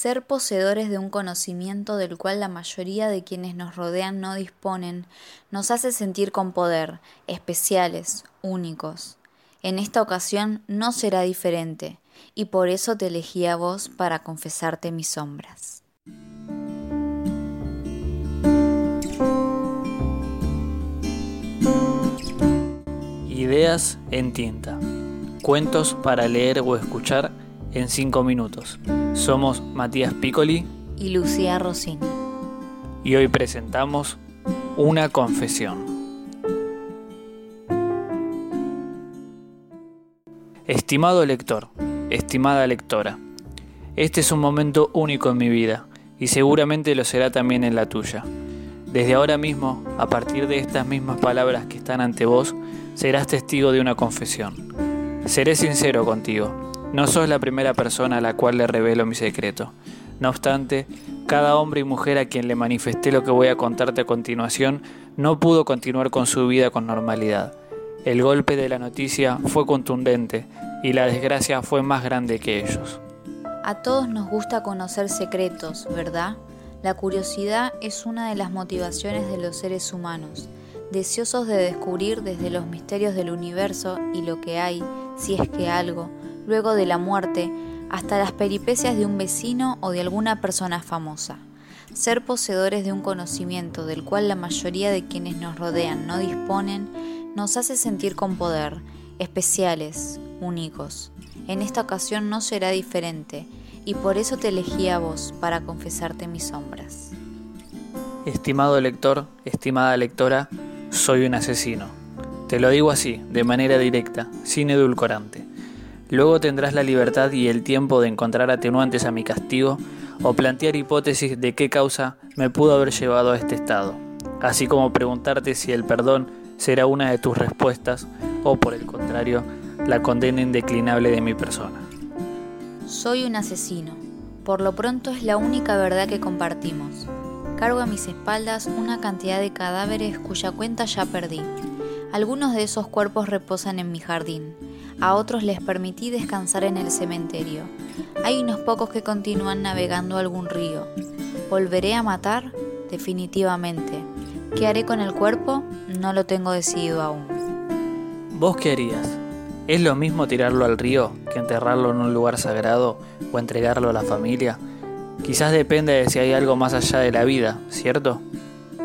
Ser poseedores de un conocimiento del cual la mayoría de quienes nos rodean no disponen, nos hace sentir con poder, especiales, únicos. En esta ocasión no será diferente, y por eso te elegí a vos para confesarte mis sombras. Ideas en tinta. Cuentos para leer o escuchar en 5 minutos. Somos Matías Piccoli y Lucía Rossini. Y hoy presentamos Una confesión. Estimado lector, estimada lectora, este es un momento único en mi vida y seguramente lo será también en la tuya. Desde ahora mismo, a partir de estas mismas palabras que están ante vos, serás testigo de una confesión. Seré sincero contigo no sos la primera persona a la cual le revelo mi secreto. No obstante, cada hombre y mujer a quien le manifesté lo que voy a contarte a continuación no pudo continuar con su vida con normalidad. El golpe de la noticia fue contundente y la desgracia fue más grande que ellos. A todos nos gusta conocer secretos, ¿verdad? La curiosidad es una de las motivaciones de los seres humanos, deseosos de descubrir desde los misterios del universo y lo que hay, si es que algo, luego de la muerte, hasta las peripecias de un vecino o de alguna persona famosa. Ser poseedores de un conocimiento del cual la mayoría de quienes nos rodean no disponen, nos hace sentir con poder, especiales, únicos. En esta ocasión no será diferente, y por eso te elegí a vos para confesarte mis sombras. Estimado lector, estimada lectora, soy un asesino. Te lo digo así, de manera directa, sin edulcorante. Luego tendrás la libertad y el tiempo de encontrar atenuantes a mi castigo o plantear hipótesis de qué causa me pudo haber llevado a este estado, así como preguntarte si el perdón será una de tus respuestas o por el contrario, la condena indeclinable de mi persona. Soy un asesino. Por lo pronto es la única verdad que compartimos. Cargo a mis espaldas una cantidad de cadáveres cuya cuenta ya perdí. Algunos de esos cuerpos reposan en mi jardín a otros les permití descansar en el cementerio. Hay unos pocos que continúan navegando algún río. ¿Volveré a matar? Definitivamente. ¿Qué haré con el cuerpo? No lo tengo decidido aún. ¿Vos qué harías? ¿Es lo mismo tirarlo al río que enterrarlo en un lugar sagrado o entregarlo a la familia? Quizás depende de si hay algo más allá de la vida, ¿cierto?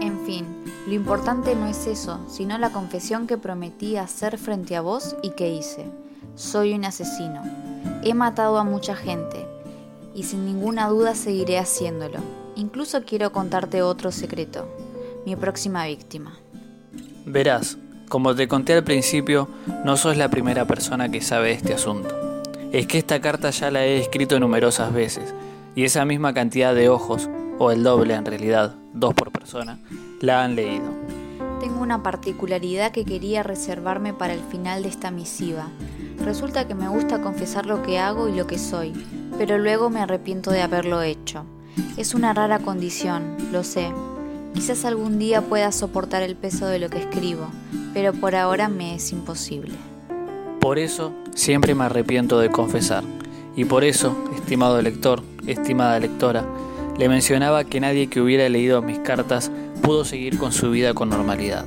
En fin, lo importante no es eso, sino la confesión que prometí hacer frente a vos y que hice. Soy un asesino. He matado a mucha gente y sin ninguna duda seguiré haciéndolo. Incluso quiero contarte otro secreto. Mi próxima víctima. Verás, como te conté al principio, no sos la primera persona que sabe este asunto. Es que esta carta ya la he escrito numerosas veces, y esa misma cantidad de ojos, o el doble en realidad, dos por persona, la han leído. Tengo una particularidad que quería reservarme para el final de esta misiva, Resulta que me gusta confesar lo que hago y lo que soy, pero luego me arrepiento de haberlo hecho. Es una rara condición, lo sé. Quizás algún día pueda soportar el peso de lo que escribo, pero por ahora me es imposible. Por eso siempre me arrepiento de confesar. Y por eso, estimado lector, estimada lectora, le mencionaba que nadie que hubiera leído mis cartas pudo seguir con su vida con normalidad.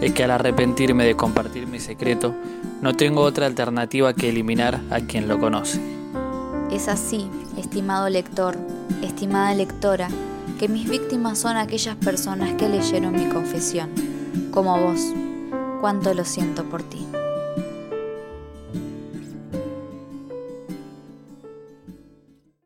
Es que al arrepentirme de compartir mi secreto, no tengo otra alternativa que eliminar a quien lo conoce. Es así, estimado lector, estimada lectora, que mis víctimas son aquellas personas que leyeron mi confesión, como vos. Cuánto lo siento por ti.